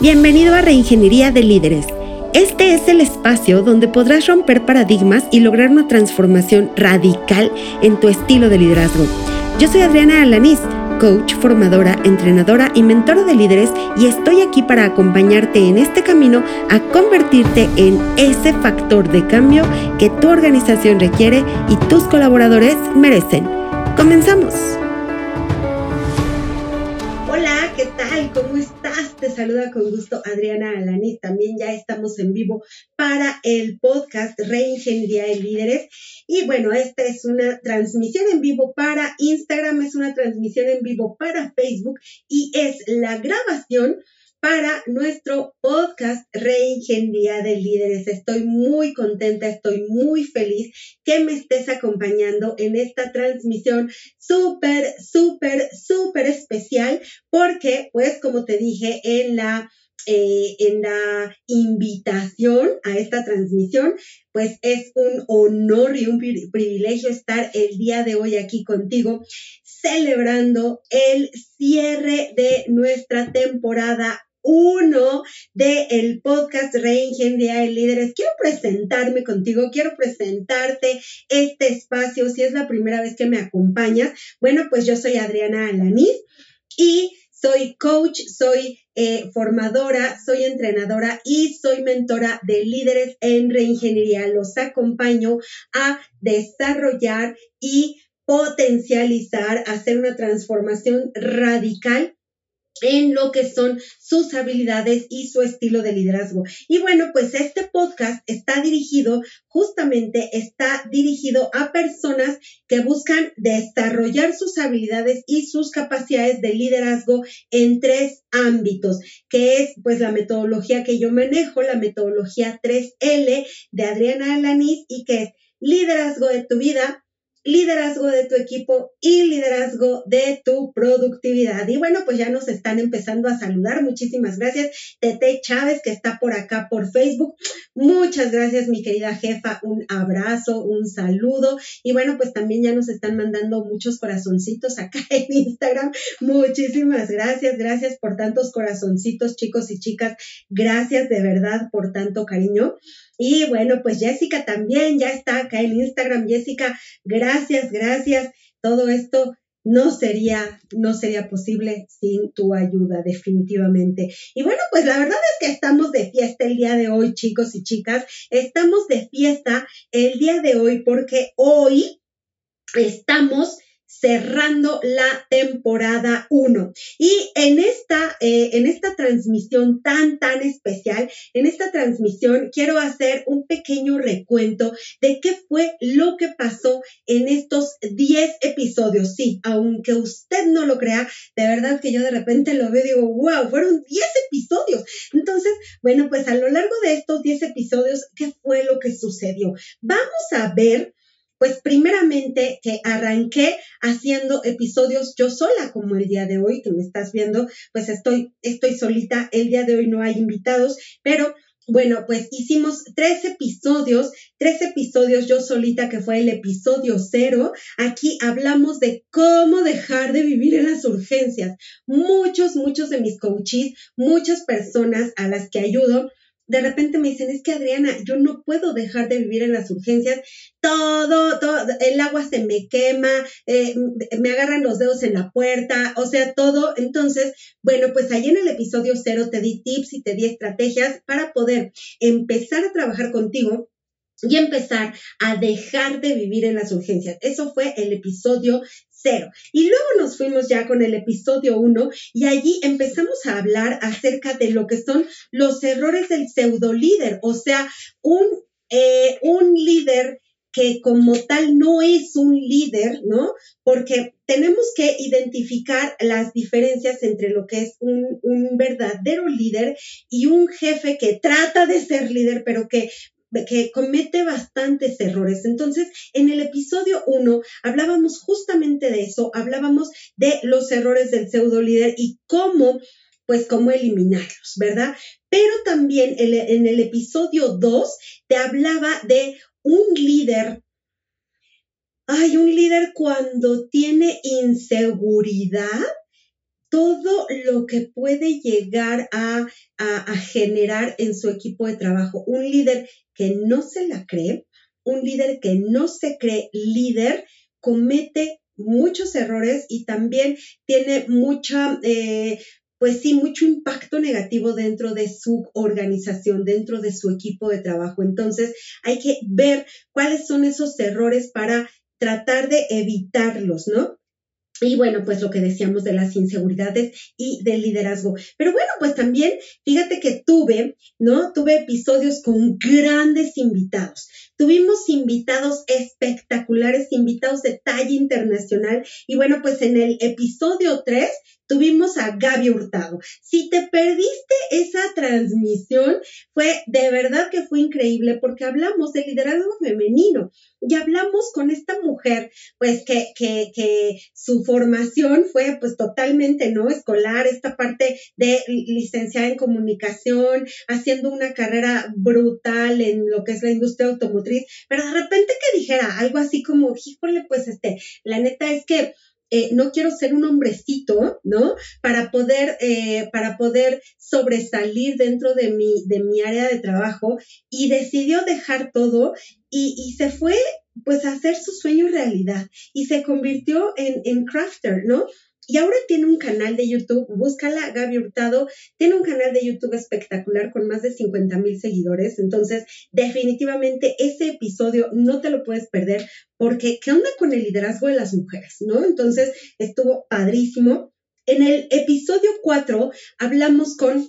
Bienvenido a Reingeniería de Líderes. Este es el espacio donde podrás romper paradigmas y lograr una transformación radical en tu estilo de liderazgo. Yo soy Adriana Alaniz, coach, formadora, entrenadora y mentora de líderes y estoy aquí para acompañarte en este camino a convertirte en ese factor de cambio que tu organización requiere y tus colaboradores merecen. Comenzamos. Hola, ¿qué tal? ¿Cómo estás? Te saluda con gusto Adriana Alaniz. También ya estamos en vivo para el podcast Reingeniería de Líderes. Y bueno, esta es una transmisión en vivo para Instagram, es una transmisión en vivo para Facebook y es la grabación para nuestro podcast Reingeniería de Líderes. Estoy muy contenta, estoy muy feliz que me estés acompañando en esta transmisión súper, súper, súper especial porque, pues, como te dije en la eh, en la invitación a esta transmisión, pues es un honor y un privilegio estar el día de hoy aquí contigo celebrando el cierre de nuestra temporada uno del el podcast Reingeniería de Líderes. Quiero presentarme contigo, quiero presentarte este espacio. Si es la primera vez que me acompañas, bueno, pues yo soy Adriana Alaniz y soy coach, soy eh, formadora, soy entrenadora y soy mentora de líderes en reingeniería. Los acompaño a desarrollar y potencializar, hacer una transformación radical en lo que son sus habilidades y su estilo de liderazgo. Y bueno, pues este podcast está dirigido, justamente está dirigido a personas que buscan desarrollar sus habilidades y sus capacidades de liderazgo en tres ámbitos, que es pues la metodología que yo manejo, la metodología 3L de Adriana Alaniz y que es liderazgo de tu vida, liderazgo de tu equipo y liderazgo de tu productividad. Y bueno, pues ya nos están empezando a saludar. Muchísimas gracias. Tete Chávez, que está por acá por Facebook. Muchas gracias, mi querida jefa. Un abrazo, un saludo. Y bueno, pues también ya nos están mandando muchos corazoncitos acá en Instagram. Muchísimas gracias. Gracias por tantos corazoncitos, chicos y chicas. Gracias de verdad por tanto cariño. Y bueno, pues Jessica también ya está acá en Instagram. Jessica, gracias, gracias. Todo esto no sería, no sería posible sin tu ayuda, definitivamente. Y bueno, pues la verdad es que estamos de fiesta el día de hoy, chicos y chicas. Estamos de fiesta el día de hoy porque hoy estamos cerrando la temporada 1. Y en esta, eh, en esta transmisión tan, tan especial, en esta transmisión quiero hacer un pequeño recuento de qué fue lo que pasó en estos 10 episodios. Sí, aunque usted no lo crea, de verdad que yo de repente lo veo y digo, wow, fueron 10 episodios. Entonces, bueno, pues a lo largo de estos 10 episodios, ¿qué fue lo que sucedió? Vamos a ver pues primeramente que arranqué haciendo episodios yo sola, como el día de hoy que me estás viendo, pues estoy, estoy solita, el día de hoy no hay invitados, pero bueno, pues hicimos tres episodios, tres episodios yo solita, que fue el episodio cero. Aquí hablamos de cómo dejar de vivir en las urgencias. Muchos, muchos de mis coaches, muchas personas a las que ayudo, de repente me dicen, es que Adriana, yo no puedo dejar de vivir en las urgencias, todo, todo, el agua se me quema, eh, me agarran los dedos en la puerta, o sea, todo. Entonces, bueno, pues ahí en el episodio cero te di tips y te di estrategias para poder empezar a trabajar contigo y empezar a dejar de vivir en las urgencias. Eso fue el episodio cero. Y luego nos fuimos ya con el episodio uno y allí empezamos a hablar acerca de lo que son los errores del pseudo líder, o sea, un, eh, un líder que como tal no es un líder, ¿no? Porque tenemos que identificar las diferencias entre lo que es un, un, verdadero líder y un jefe que trata de ser líder, pero que que comete bastantes errores. Entonces, en el episodio 1 hablábamos justamente de eso, hablábamos de los errores del pseudo líder y cómo, pues, cómo eliminarlos, ¿verdad? Pero también en el episodio 2 te hablaba de un líder Ay, un líder cuando tiene inseguridad todo lo que puede llegar a, a, generar en su equipo de trabajo. Un líder que no se la cree, un líder que no se cree líder, comete muchos errores y también tiene mucha, eh, pues sí, mucho impacto negativo dentro de su organización, dentro de su equipo de trabajo. Entonces, hay que ver cuáles son esos errores para tratar de evitarlos, ¿no? Y bueno, pues lo que decíamos de las inseguridades y del liderazgo. Pero bueno, pues también fíjate que tuve, ¿no? Tuve episodios con grandes invitados. Tuvimos invitados espectaculares, invitados de talla internacional. Y bueno, pues en el episodio 3 tuvimos a Gaby Hurtado. Si te perdiste esa transmisión, fue de verdad que fue increíble porque hablamos de liderazgo femenino y hablamos con esta mujer, pues que, que, que su formación fue pues totalmente, ¿no? Escolar, esta parte de licenciada en comunicación, haciendo una carrera brutal en lo que es la industria automotriz, pero de repente que dijera algo así como, híjole, pues este, la neta es que eh, no quiero ser un hombrecito, ¿no? Para poder, eh, para poder sobresalir dentro de mi, de mi área de trabajo y decidió dejar todo y, y se fue pues a hacer su sueño realidad y se convirtió en, en crafter, ¿no? Y ahora tiene un canal de YouTube, búscala, Gaby Hurtado, tiene un canal de YouTube espectacular con más de 50 mil seguidores. Entonces, definitivamente ese episodio no te lo puedes perder porque, ¿qué onda con el liderazgo de las mujeres? ¿No? Entonces, estuvo padrísimo. En el episodio 4 hablamos con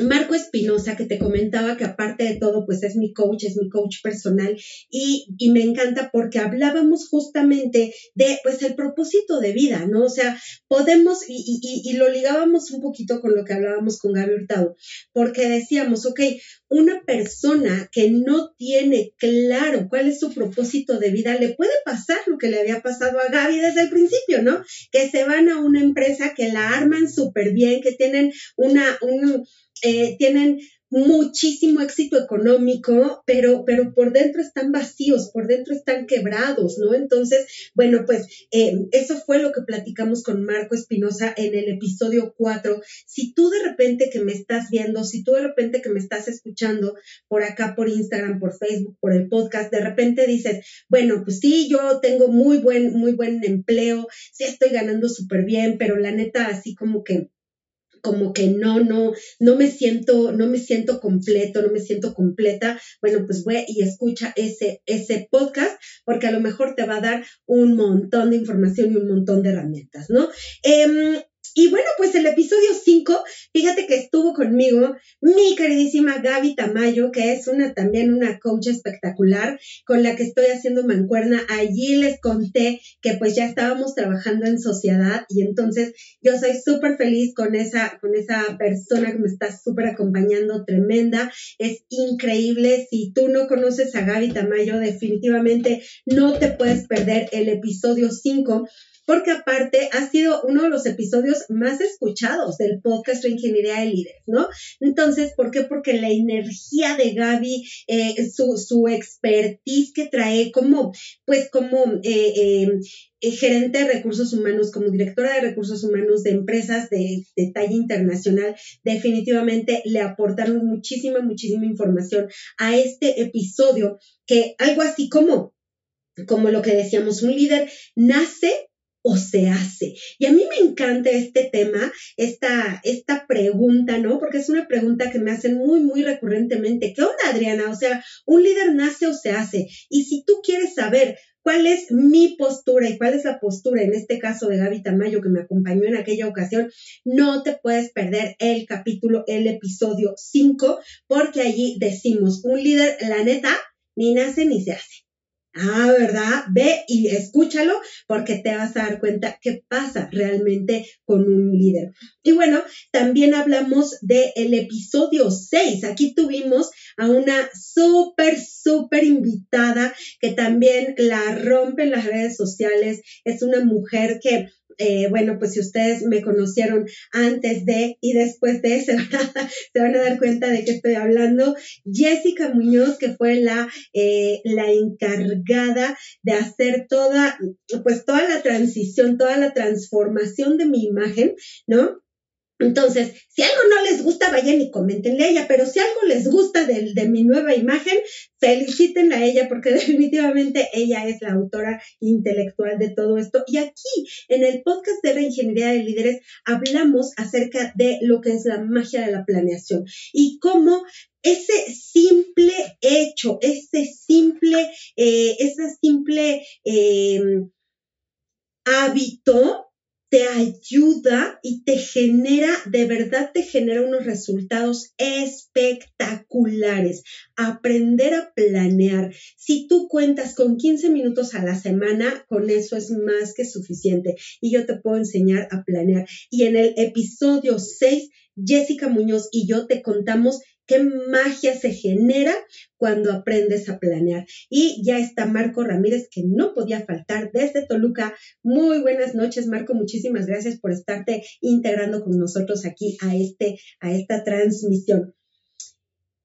Marco Espinosa, que te comentaba que aparte de todo, pues es mi coach, es mi coach personal y, me encanta porque hablábamos justamente de, pues, el propósito de vida, ¿no? O sea, podemos, y, y, lo ligábamos un poquito con lo que hablábamos con Gaby Hurtado, porque decíamos, ok, una persona que no tiene claro cuál es su propósito de vida, le puede pasar lo que le había pasado a Gaby desde el principio, ¿no? Que se van a una empresa que la arman súper bien, que tienen una, un, eh, tienen muchísimo éxito económico, pero, pero por dentro están vacíos, por dentro están quebrados, ¿no? Entonces, bueno, pues eh, eso fue lo que platicamos con Marco Espinosa en el episodio 4. Si tú de repente que me estás viendo, si tú de repente que me estás escuchando por acá, por Instagram, por Facebook, por el podcast, de repente dices, bueno, pues sí, yo tengo muy buen, muy buen empleo, sí estoy ganando súper bien, pero la neta, así como que como que no, no, no me siento, no me siento completo, no me siento completa, bueno, pues ve y escucha ese, ese podcast porque a lo mejor te va a dar un montón de información y un montón de herramientas, ¿no? Eh, y bueno, pues el episodio 5, fíjate que estuvo conmigo mi queridísima Gaby Tamayo, que es una también una coach espectacular con la que estoy haciendo mancuerna. Allí les conté que pues ya estábamos trabajando en sociedad y entonces yo soy súper feliz con esa, con esa persona que me está súper acompañando, tremenda. Es increíble. Si tú no conoces a Gaby Tamayo, definitivamente no te puedes perder el episodio 5 porque aparte ha sido uno de los episodios más escuchados del podcast de Ingeniería de Líderes, ¿no? Entonces, ¿por qué? Porque la energía de Gaby, eh, su, su, expertise que trae como, pues como... Eh, eh, gerente de recursos humanos, como directora de recursos humanos de empresas de, de, talla internacional, definitivamente le aportaron muchísima, muchísima información a este episodio, que algo así como, como lo que decíamos, un líder nace o se hace? Y a mí me encanta este tema, esta, esta pregunta, ¿no? Porque es una pregunta que me hacen muy, muy recurrentemente. ¿Qué onda, Adriana? O sea, ¿un líder nace o se hace? Y si tú quieres saber cuál es mi postura y cuál es la postura, en este caso de Gaby Tamayo, que me acompañó en aquella ocasión, no te puedes perder el capítulo, el episodio 5, porque allí decimos, un líder, la neta, ni nace ni se hace. Ah, ¿verdad? Ve y escúchalo porque te vas a dar cuenta qué pasa realmente con un líder. Y bueno, también hablamos del el episodio 6. Aquí tuvimos a una súper, súper invitada que también la rompe en las redes sociales. Es una mujer que eh, bueno, pues si ustedes me conocieron antes de y después de, se van, a, se van a dar cuenta de que estoy hablando. Jessica Muñoz, que fue la, eh, la encargada de hacer toda, pues toda la transición, toda la transformación de mi imagen, ¿no? Entonces, si algo no les gusta, vayan y comentenle a ella, pero si algo les gusta de, mi nueva imagen, felicítenla a ella porque definitivamente ella es la autora intelectual de todo esto. Y aquí, en el podcast de la Ingeniería de Líderes, hablamos acerca de lo que es la magia de la planeación y cómo ese simple hecho, ese simple, eh, ese simple eh, hábito te ayuda y te genera, de verdad te genera unos resultados espectaculares. Aprender a planear. Si tú cuentas con 15 minutos a la semana, con eso es más que suficiente. Y yo te puedo enseñar a planear. Y en el episodio 6, Jessica Muñoz y yo te contamos qué magia se genera cuando aprendes a planear. Y ya está Marco Ramírez, que no podía faltar desde Toluca. Muy buenas noches, Marco. Muchísimas gracias por estarte integrando con nosotros aquí a, este, a esta transmisión.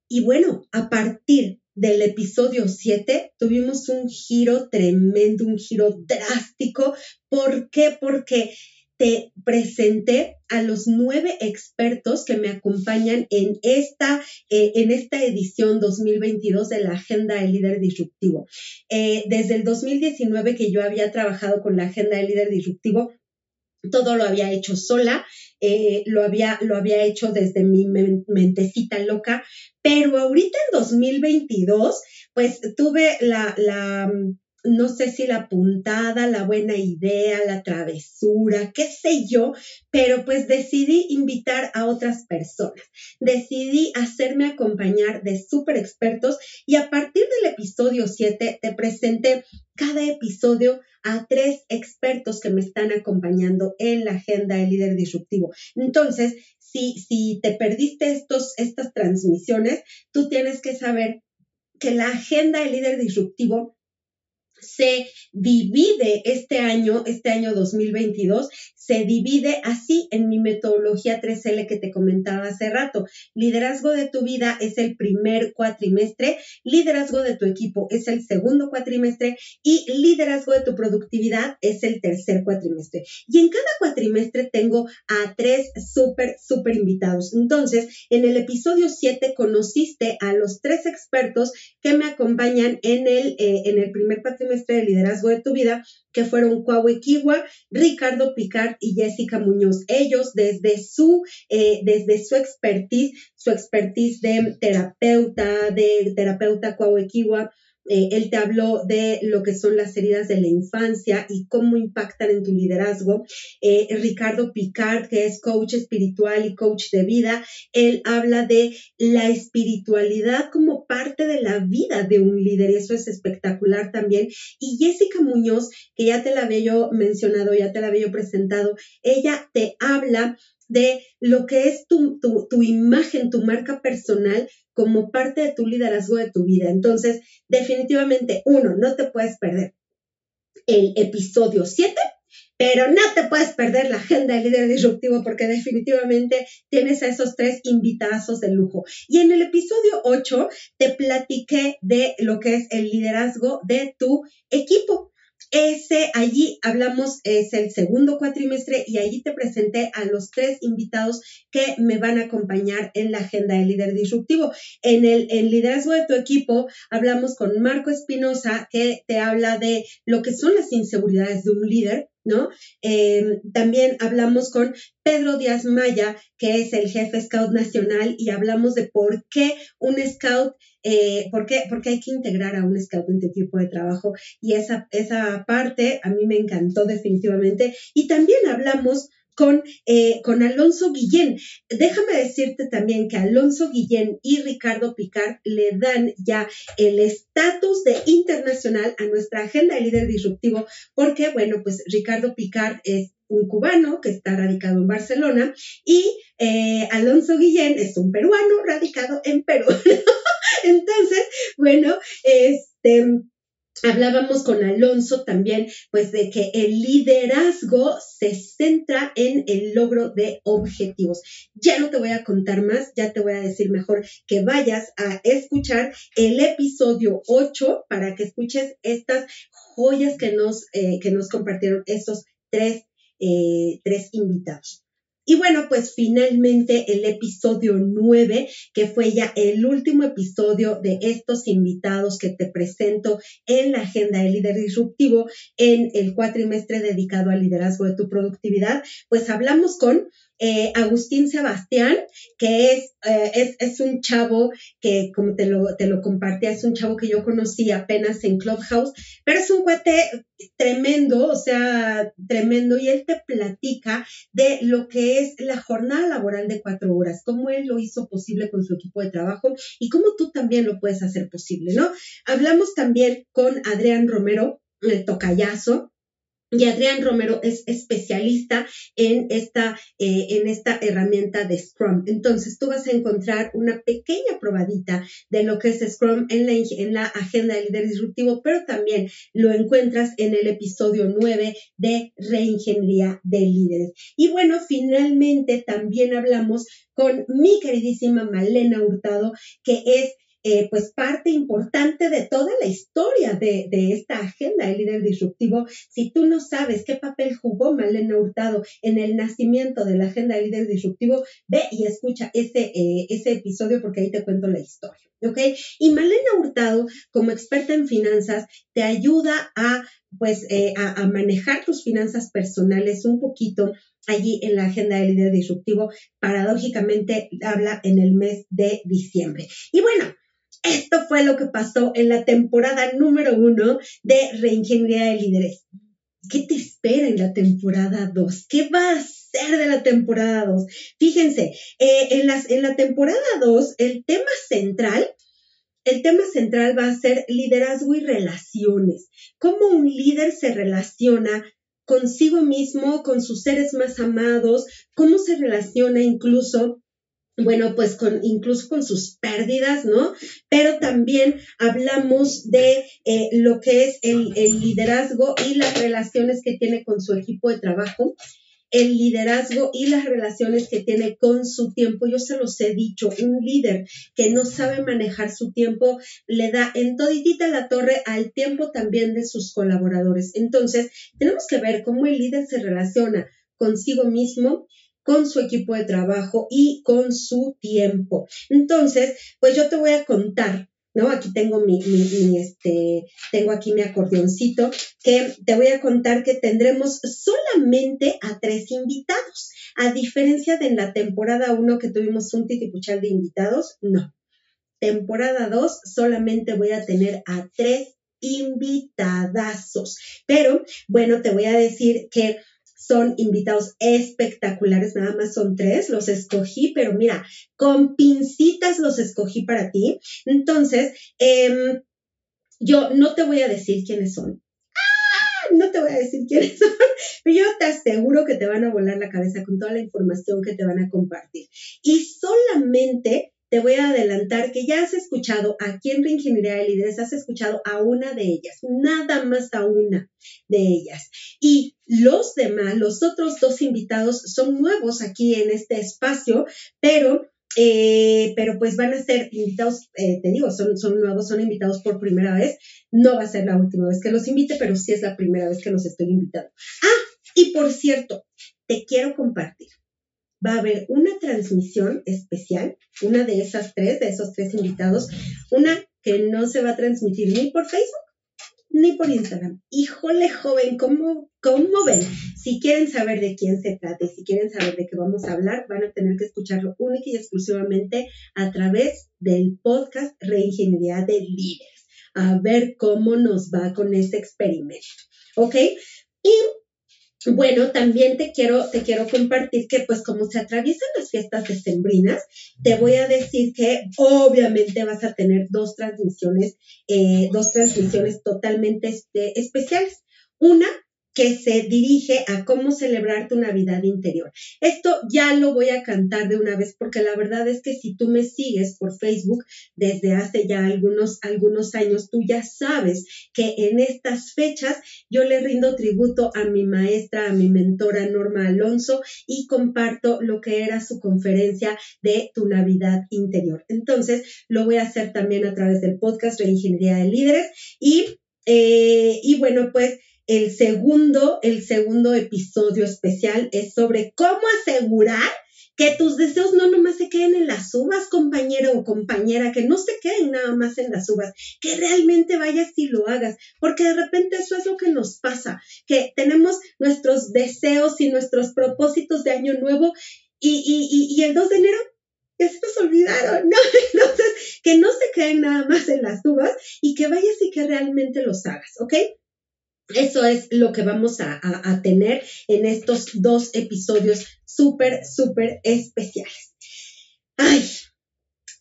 Y bueno, a partir del episodio 7 tuvimos un giro tremendo, un giro drástico. ¿Por qué? Porque te presenté a los nueve expertos que me acompañan en esta, eh, en esta edición 2022 de la Agenda del Líder Disruptivo. Eh, desde el 2019 que yo había trabajado con la Agenda del Líder Disruptivo, todo lo había hecho sola, eh, lo, había, lo había hecho desde mi mentecita loca, pero ahorita en 2022, pues tuve la, la no sé si la puntada, la buena idea, la travesura, qué sé yo, pero pues decidí invitar a otras personas. Decidí hacerme acompañar de súper expertos y a partir del episodio 7 te presenté cada episodio a tres expertos que me están acompañando en la agenda del líder disruptivo. Entonces, si, si te perdiste estos, estas transmisiones, tú tienes que saber que la agenda del líder disruptivo se divide este año, este año 2022, se divide así en mi metodología 3L que te comentaba hace rato. Liderazgo de tu vida es el primer cuatrimestre, liderazgo de tu equipo es el segundo cuatrimestre y liderazgo de tu productividad es el tercer cuatrimestre. Y en cada cuatrimestre tengo a tres súper, súper invitados. Entonces, en el episodio 7 conociste a los tres expertos que me acompañan en el, eh, en el primer cuatrimestre de liderazgo de tu vida, que fueron Cuauhe Kiwa, Ricardo Picard y Jessica Muñoz. Ellos desde su, eh, desde su expertise, su expertise de terapeuta, de terapeuta Kwawekiwa, eh, él te habló de lo que son las heridas de la infancia y cómo impactan en tu liderazgo. Eh, Ricardo Picard, que es coach espiritual y coach de vida, él habla de la espiritualidad como parte de la vida de un líder. Eso es espectacular también. Y Jessica Muñoz, que ya te la había yo mencionado, ya te la había yo presentado, ella te habla de lo que es tu, tu, imagen, tu marca personal como parte de tu liderazgo de tu vida. Entonces, definitivamente, uno, no te puedes perder el episodio 7, pero no te puedes perder la agenda del líder disruptivo porque definitivamente tienes a esos tres invitazos de lujo. Y en el episodio 8 te platiqué de lo que es el liderazgo de tu equipo. Ese, allí hablamos, es el segundo cuatrimestre y allí te presenté a los tres invitados que me van a acompañar en la agenda del líder disruptivo. En el, liderazgo de tu equipo hablamos con Marco Espinosa que te habla de lo que son las inseguridades de un líder, ¿no? Eh, también hablamos con Pedro Díaz Maya, que es el jefe Scout Nacional, y hablamos de por qué un Scout eh, ¿por, qué? Porque hay que integrar a un scout en tu equipo de trabajo y esa, esa parte a mí me encantó definitivamente. Y también hablamos con, eh, con Alonso Guillén. Déjame decirte también que Alonso Guillén y Ricardo Picard le dan ya el estatus de internacional a nuestra agenda de líder disruptivo, porque, bueno, pues Ricardo Picard es un cubano que está radicado en Barcelona y eh, Alonso Guillén es un peruano radicado en Perú. Entonces, bueno, este, Hablábamos con Alonso también, pues de que el liderazgo se centra en el logro de objetivos. Ya no te voy a contar más, ya te voy a decir mejor que vayas a escuchar el episodio 8 para que escuches estas joyas que nos, eh, que nos compartieron estos tres, eh, tres invitados. Y bueno, pues finalmente el episodio 9, que fue ya el último episodio de estos invitados que te presento en la agenda del líder disruptivo en el cuatrimestre dedicado al liderazgo de tu productividad, pues hablamos con eh, Agustín Sebastián, que es, eh, es, es, un chavo que, como te lo, te lo compartía, es un chavo que yo conocí apenas en Clubhouse, pero es un cuate tremendo, o sea, tremendo, y él te platica de lo que es la jornada laboral de cuatro horas, cómo él lo hizo posible con su equipo de trabajo y cómo tú también lo puedes hacer posible, ¿no? Hablamos también con Adrián Romero, el tocayazo, y Adrián Romero es especialista en esta, eh, en esta herramienta de Scrum. Entonces, tú vas a encontrar una pequeña probadita de lo que es Scrum en la, en la agenda del líder disruptivo, pero también lo encuentras en el episodio 9 de Reingeniería de Líderes. Y bueno, finalmente también hablamos con mi queridísima Malena Hurtado, que es eh, pues parte importante de toda la historia de, esta agenda del líder disruptivo. Si tú no sabes qué papel jugó Malena Hurtado en el nacimiento de la agenda del líder disruptivo, ve y escucha ese, eh, ese episodio porque ahí te cuento la historia. ¿Ok? Y Malena Hurtado, como experta en finanzas, te ayuda a pues eh, a, manejar tus finanzas personales un poquito allí en la agenda del líder disruptivo. Paradójicamente habla en el mes de diciembre. Y bueno, esto fue lo que pasó en la temporada número uno de Reingeniería de Líderes. ¿Qué te espera en la temporada 2? ¿Qué va a ser de la temporada 2? Fíjense, eh, en, la temporada 2, el tema central, el tema central va a ser liderazgo y relaciones. Cómo un líder se relaciona consigo mismo, con sus seres más amados, cómo se relaciona incluso bueno, pues con, incluso con sus pérdidas, ¿no? Pero también hablamos de eh, lo que es el, liderazgo y las relaciones que tiene con su equipo de trabajo el liderazgo y las relaciones que tiene con su tiempo. Yo se los he dicho, un líder que no sabe manejar su tiempo le da en toditita la torre al tiempo también de sus colaboradores. Entonces, tenemos que ver cómo el líder se relaciona consigo mismo con su equipo de trabajo y con su tiempo. Entonces, pues yo te voy a contar ¿no? Aquí tengo mi, mi, este, tengo aquí mi acordeoncito, que te voy a contar que tendremos solamente a tres invitados. A diferencia de en la temporada 1 que tuvimos un titipuchal de invitados, no. Temporada 2 solamente voy a tener a tres invitadazos. Pero bueno, te voy a decir que son invitados espectaculares, nada más son tres, los escogí, pero mira, con pincitas los escogí para ti. Entonces, em, yo no te voy a decir quiénes son. ¡Ah! No te voy a decir quiénes son, pero yo te aseguro que te van a volar la cabeza con toda la información que te van a compartir. Y solamente te voy a adelantar que ya has escuchado aquí en Reingeniería de Líderes, has escuchado a una de ellas, nada más a una de ellas. Y los demás, los otros dos invitados son nuevos aquí en este espacio, pero eh, pero pues van a ser invitados, eh, te digo, son, son nuevos, son invitados por primera vez. No va a ser la última vez que los invite, pero sí es la primera vez que los estoy invitando. Ah, y por cierto, te quiero compartir va a haber una transmisión especial, una de esas tres, de esos tres invitados, una que no se va a transmitir ni por Facebook ni por Instagram. Híjole, joven, ¿cómo, ¿cómo ven? Si quieren saber de quién se trata y si quieren saber de qué vamos a hablar, van a tener que escucharlo única y exclusivamente a través del podcast Reingeniería de Líderes. A ver cómo nos va con este experimento. ¿Ok? Y bueno, también te quiero, te quiero compartir que pues como se atraviesan las fiestas decembrinas, te voy a decir que obviamente vas a tener dos transmisiones, eh, dos transmisiones totalmente este, especiales. Una que se dirige a cómo celebrar tu Navidad interior. Esto ya lo voy a cantar de una vez porque la verdad es que si tú me sigues por Facebook desde hace ya algunos, algunos años, tú ya sabes que en estas fechas yo le rindo tributo a mi maestra, a mi mentora Norma Alonso y comparto lo que era su conferencia de tu Navidad interior. Entonces, lo voy a hacer también a través del podcast de Ingeniería de Líderes y, eh, y bueno, pues el segundo, el segundo episodio especial es sobre cómo asegurar que tus deseos no nomás se queden en las uvas, compañero o compañera, que no se queden nada más en las uvas, que realmente vayas y lo hagas, porque de repente eso es lo que nos pasa, que tenemos nuestros deseos y nuestros propósitos de año nuevo y, y, el 2 de enero ya se nos olvidaron, ¿no? Entonces, que no se queden nada más en las uvas y que vayas y que realmente los hagas, ¿ok? Eso es lo que vamos a, tener en estos dos episodios súper, súper especiales. Ay,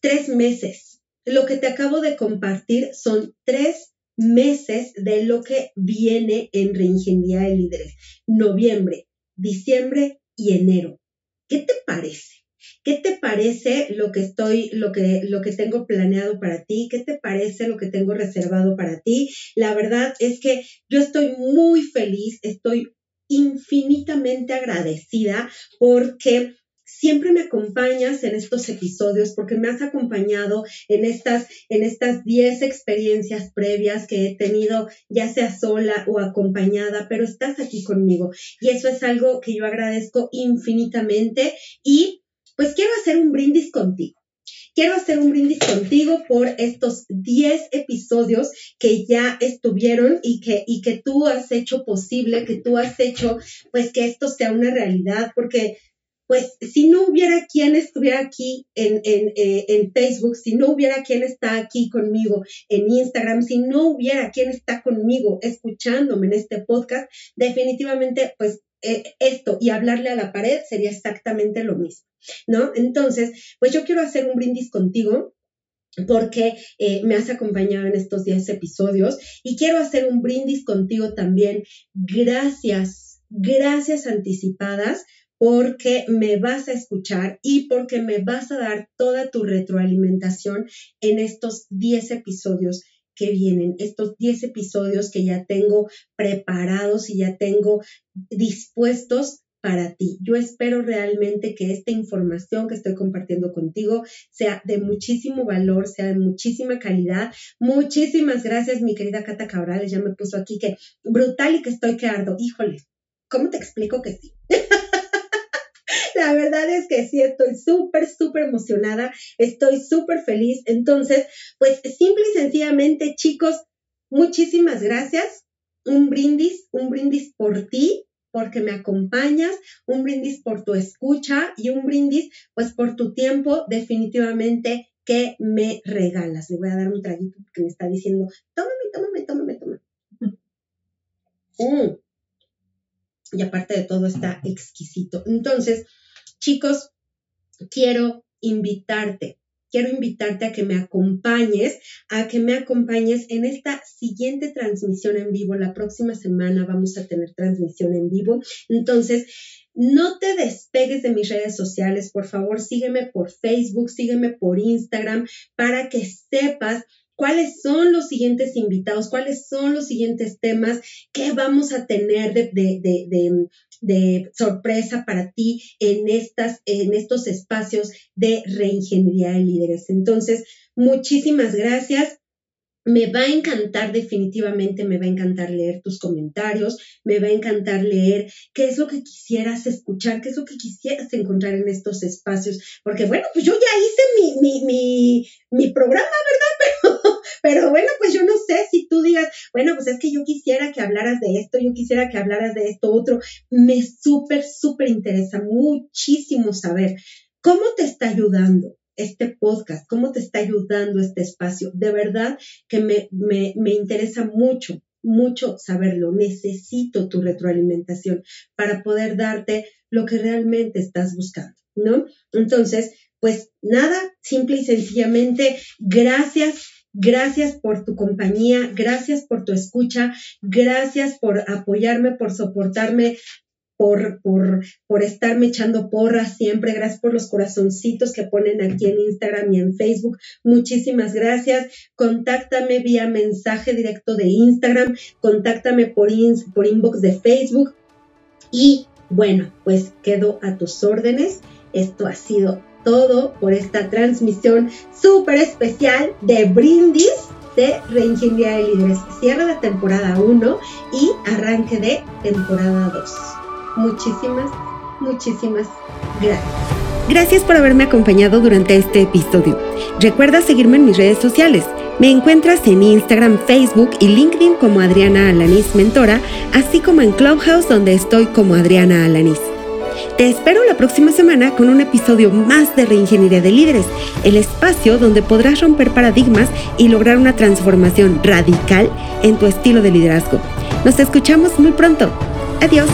tres meses. Lo que te acabo de compartir son tres meses de lo que viene en Reingeniería de Líderes. Noviembre, diciembre y enero. ¿Qué te parece? ¿Qué te parece lo que estoy, lo que, lo que tengo planeado para ti? ¿Qué te parece lo que tengo reservado para ti? La verdad es que yo estoy muy feliz, estoy infinitamente agradecida porque siempre me acompañas en estos episodios porque me has acompañado en estas en estas 10 experiencias previas que he tenido ya sea sola o acompañada, pero estás aquí conmigo y eso es algo que yo agradezco infinitamente y pues quiero hacer un brindis contigo. Quiero hacer un brindis contigo por estos 10 episodios que ya estuvieron y que, y que tú has hecho posible, que tú has hecho, pues que esto sea una realidad, porque pues si no hubiera quien estuviera aquí en, en, eh, en, Facebook, si no hubiera quien está aquí conmigo en Instagram, si no hubiera quien está conmigo escuchándome en este podcast, definitivamente pues eh, esto y hablarle a la pared sería exactamente lo mismo, ¿no? Entonces, pues yo quiero hacer un brindis contigo porque eh, me has acompañado en estos 10 episodios y quiero hacer un brindis contigo también. Gracias, gracias anticipadas porque me vas a escuchar y porque me vas a dar toda tu retroalimentación en estos 10 episodios que vienen, estos 10 episodios que ya tengo preparados y ya tengo dispuestos para ti. Yo espero realmente que esta información que estoy compartiendo contigo sea de muchísimo valor, sea de muchísima calidad. Muchísimas gracias, mi querida Cata Cabrales. Ya me puso aquí que brutal y que estoy que ardo. Híjole, ¿cómo te explico que sí? La verdad es que sí, estoy súper, súper emocionada, estoy súper feliz. Entonces, pues simple y sencillamente, chicos, muchísimas gracias. Un brindis, un brindis por ti, porque me acompañas, un brindis por tu escucha y un brindis, pues por tu tiempo, definitivamente que me regalas. Le voy a dar un traguito porque me está diciendo, tómame, tómame, tómame, tómame. Mm. Y aparte de todo está exquisito. Entonces, Chicos, quiero invitarte, quiero invitarte a que me acompañes, a que me acompañes en esta siguiente transmisión en vivo. La próxima semana vamos a tener transmisión en vivo. Entonces, no te despegues de mis redes sociales, por favor, sígueme por Facebook, sígueme por Instagram para que sepas cuáles son los siguientes invitados, cuáles son los siguientes temas que vamos a tener de, de, sorpresa para ti en, estas, en estos espacios de reingeniería de líderes. Entonces, muchísimas gracias. Me va a encantar definitivamente, me va a encantar leer tus comentarios, me va a encantar leer qué es lo que quisieras escuchar, qué es lo que quisieras encontrar en estos espacios, porque bueno, pues yo ya hice mi, mi, mi, mi programa, ¿verdad? Pero, pero bueno, pues yo no sé si tú digas, bueno, pues es que yo quisiera que hablaras de esto, yo quisiera que hablaras de esto otro, me súper, súper interesa muchísimo saber cómo te está ayudando este podcast, cómo te está ayudando este espacio. De verdad que me, me, interesa mucho, mucho saberlo. Necesito tu retroalimentación para poder darte lo que realmente estás buscando, ¿no? Entonces, pues nada, simple y sencillamente, gracias Gracias por tu compañía, gracias por tu escucha, gracias por apoyarme, por soportarme por, por, por estarme echando porras siempre. Gracias por los corazoncitos que ponen aquí en Instagram y en Facebook. Muchísimas gracias. Contáctame vía mensaje directo de Instagram. Contáctame por, por inbox de Facebook. Y bueno, pues quedo a tus órdenes. Esto ha sido todo por esta transmisión súper especial de Brindis de Reingeniería de Líderes. Cierre de temporada 1 y arranque de temporada 2 muchísimas, muchísimas gracias. Gracias por haberme acompañado durante este episodio. Recuerda seguirme en mis redes sociales. Me encuentras en Instagram, Facebook y LinkedIn como Adriana Alanis Mentora, así como en Clubhouse donde estoy como Adriana Alanis. Te espero la próxima semana con un episodio más de Reingeniería de Líderes, el espacio donde podrás romper paradigmas y lograr una transformación radical en tu estilo de liderazgo. Nos escuchamos muy pronto. Adiós.